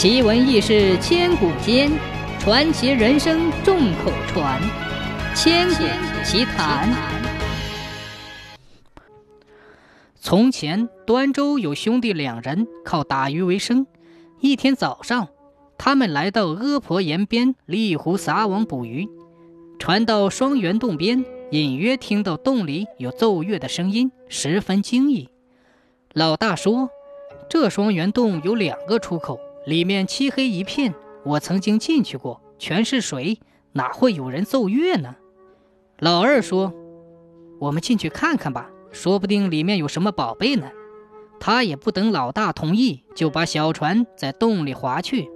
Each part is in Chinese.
奇闻异事千古间，传奇人生众口传。千古奇谈。从前，端州有兄弟两人靠打鱼为生。一天早上，他们来到阿婆岩边立湖撒网捕鱼，船到双元洞边，隐约听到洞里有奏乐的声音，十分惊异。老大说：“这双元洞有两个出口。”里面漆黑一片，我曾经进去过，全是水，哪会有人奏乐呢？老二说：“我们进去看看吧，说不定里面有什么宝贝呢。”他也不等老大同意，就把小船在洞里划去。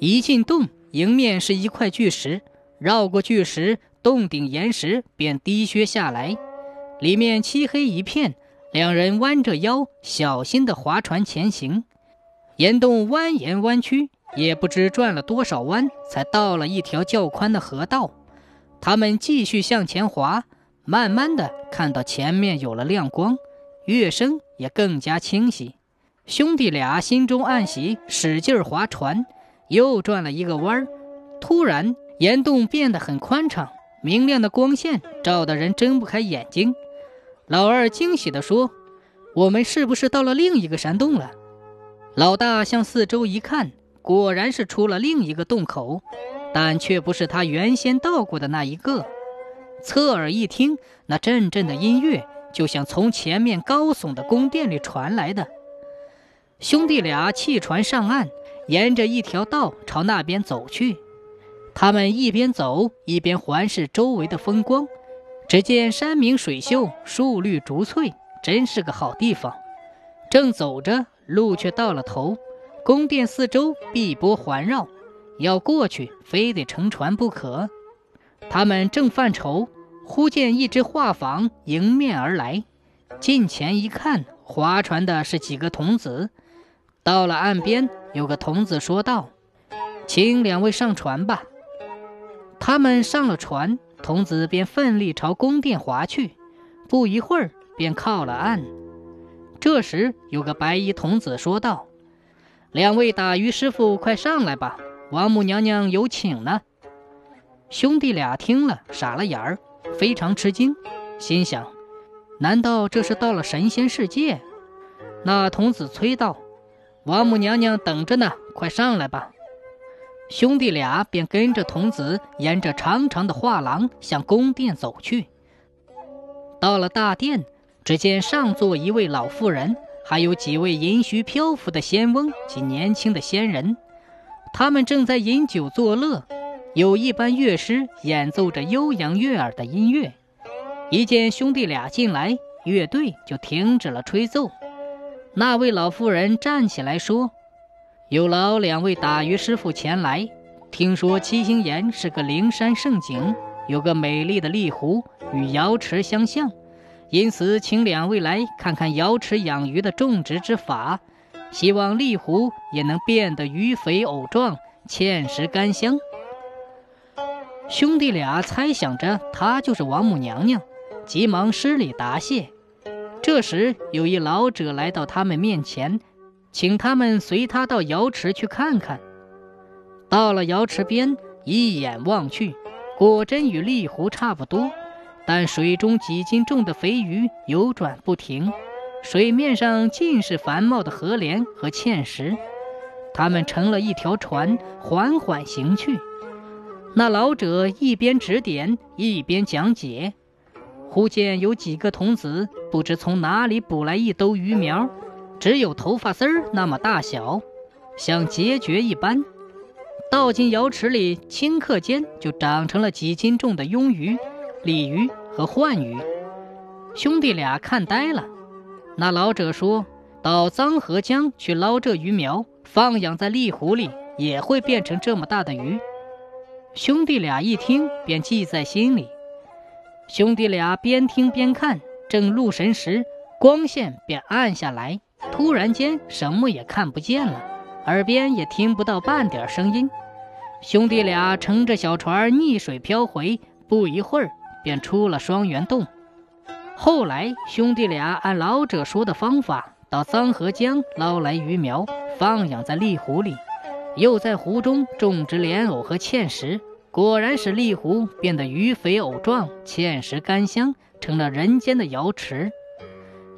一进洞，迎面是一块巨石，绕过巨石，洞顶岩石便低削下来，里面漆黑一片。两人弯着腰，小心地划船前行。岩洞蜿蜒弯曲，也不知转了多少弯，才到了一条较宽的河道。他们继续向前滑，慢慢的看到前面有了亮光，乐声也更加清晰。兄弟俩心中暗喜，使劲划船，又转了一个弯儿突然，岩洞变得很宽敞，明亮的光线照得人睁不开眼睛。老二惊喜地说：“我们是不是到了另一个山洞了？”老大向四周一看，果然是出了另一个洞口，但却不是他原先到过的那一个。侧耳一听，那阵阵的音乐就像从前面高耸的宫殿里传来的。兄弟俩弃船上岸，沿着一条道朝那边走去。他们一边走一边环视周围的风光，只见山明水秀，树绿竹翠，真是个好地方。正走着。路却到了头，宫殿四周碧波环绕，要过去非得乘船不可。他们正犯愁，忽见一只画舫迎面而来。近前一看，划船的是几个童子。到了岸边，有个童子说道：“请两位上船吧。”他们上了船，童子便奋力朝宫殿划去，不一会儿便靠了岸。这时，有个白衣童子说道：“两位打鱼师傅，快上来吧，王母娘娘有请呢。”兄弟俩听了，傻了眼儿，非常吃惊，心想：“难道这是到了神仙世界？”那童子催道：“王母娘娘等着呢，快上来吧。”兄弟俩便跟着童子，沿着长长的画廊向宫殿走去。到了大殿。只见上座一位老妇人，还有几位银须漂浮的仙翁及年轻的仙人，他们正在饮酒作乐。有一班乐师演奏着悠扬悦耳的音乐。一见兄弟俩进来，乐队就停止了吹奏。那位老妇人站起来说：“有劳两位打鱼师傅前来。听说七星岩是个灵山胜景，有个美丽的丽湖与瑶池相像。”因此，请两位来看看瑶池养鱼的种植之法，希望丽湖也能变得鱼肥藕壮、芡实甘香。兄弟俩猜想着她就是王母娘娘，急忙施礼答谢。这时，有一老者来到他们面前，请他们随他到瑶池去看看。到了瑶池边，一眼望去，果真与丽湖差不多。但水中几斤重的肥鱼游转不停，水面上尽是繁茂的河莲和芡实。他们乘了一条船，缓缓行去。那老者一边指点，一边讲解。忽见有几个童子，不知从哪里捕来一兜鱼苗，只有头发丝儿那么大小，像孑孓一般，倒进瑶池里，顷刻间就长成了几斤重的鳙鱼。鲤鱼和鲩鱼，兄弟俩看呆了。那老者说到漳河江去捞这鱼苗，放养在立湖里，也会变成这么大的鱼。兄弟俩一听，便记在心里。兄弟俩边听边看，正入神时，光线便暗下来，突然间什么也看不见了，耳边也听不到半点声音。兄弟俩乘着小船逆水漂回，不一会儿。便出了双元洞。后来，兄弟俩按老者说的方法，到桑河江捞来鱼苗，放养在丽湖里。又在湖中种植莲藕和芡实，果然使丽湖变得鱼肥藕壮，芡实甘香，成了人间的瑶池。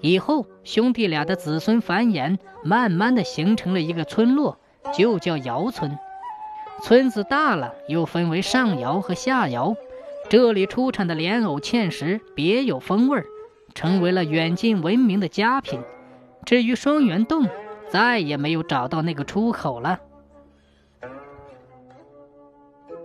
以后兄弟俩的子孙繁衍，慢慢的形成了一个村落，就叫瑶村。村子大了，又分为上瑶和下瑶。这里出产的莲藕、芡实别有风味儿，成为了远近闻名的佳品。至于双元洞，再也没有找到那个出口了。